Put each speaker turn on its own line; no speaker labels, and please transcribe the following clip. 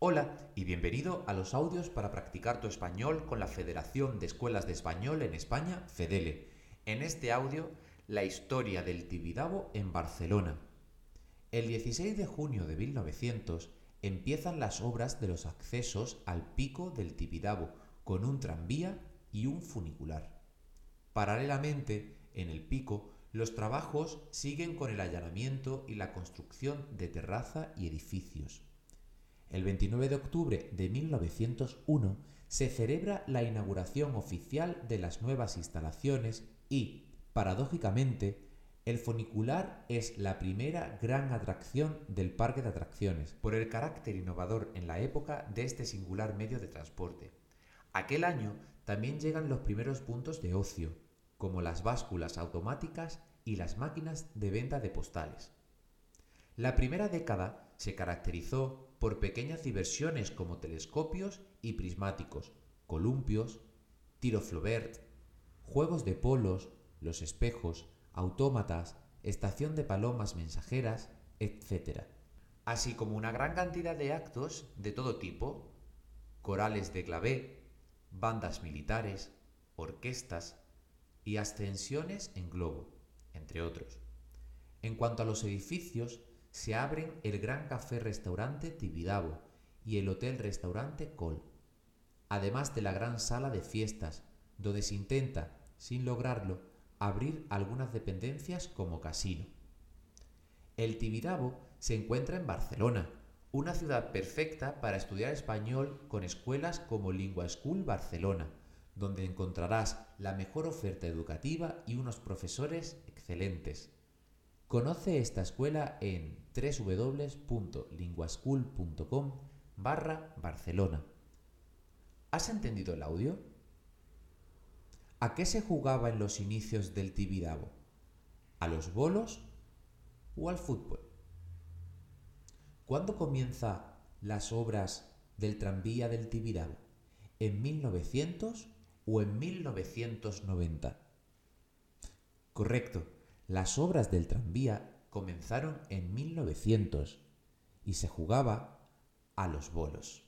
Hola y bienvenido a los audios para practicar tu español con la Federación de Escuelas de Español en España, FEDELE. En este audio, la historia del Tibidabo en Barcelona. El 16 de junio de 1900 empiezan las obras de los accesos al pico del Tibidabo con un tranvía y un funicular. Paralelamente, en el pico, los trabajos siguen con el allanamiento y la construcción de terraza y edificios. El 29 de octubre de 1901 se celebra la inauguración oficial de las nuevas instalaciones y, paradójicamente, el funicular es la primera gran atracción del parque de atracciones, por el carácter innovador en la época de este singular medio de transporte. Aquel año también llegan los primeros puntos de ocio, como las básculas automáticas y las máquinas de venta de postales. La primera década se caracterizó por pequeñas diversiones como telescopios y prismáticos, columpios, tiro Flaubert, juegos de polos, los espejos, autómatas, estación de palomas mensajeras, etc. Así como una gran cantidad de actos de todo tipo, corales de clavé, bandas militares, orquestas y ascensiones en globo, entre otros. En cuanto a los edificios, se abren el Gran Café Restaurante Tibidabo y el Hotel Restaurante Col, además de la gran sala de fiestas, donde se intenta, sin lograrlo, abrir algunas dependencias como casino. El Tibidabo se encuentra en Barcelona, una ciudad perfecta para estudiar español con escuelas como Lingua School Barcelona, donde encontrarás la mejor oferta educativa y unos profesores excelentes. Conoce esta escuela en www.linguaschool.com barra Barcelona. ¿Has entendido el audio? ¿A qué se jugaba en los inicios del Tibidabo? ¿A los bolos o al fútbol? ¿Cuándo comienza las obras del tranvía del Tibidabo? ¿En 1900 o en 1990? Correcto las obras del tranvía comenzaron en 1900 y se jugaba a los bolos.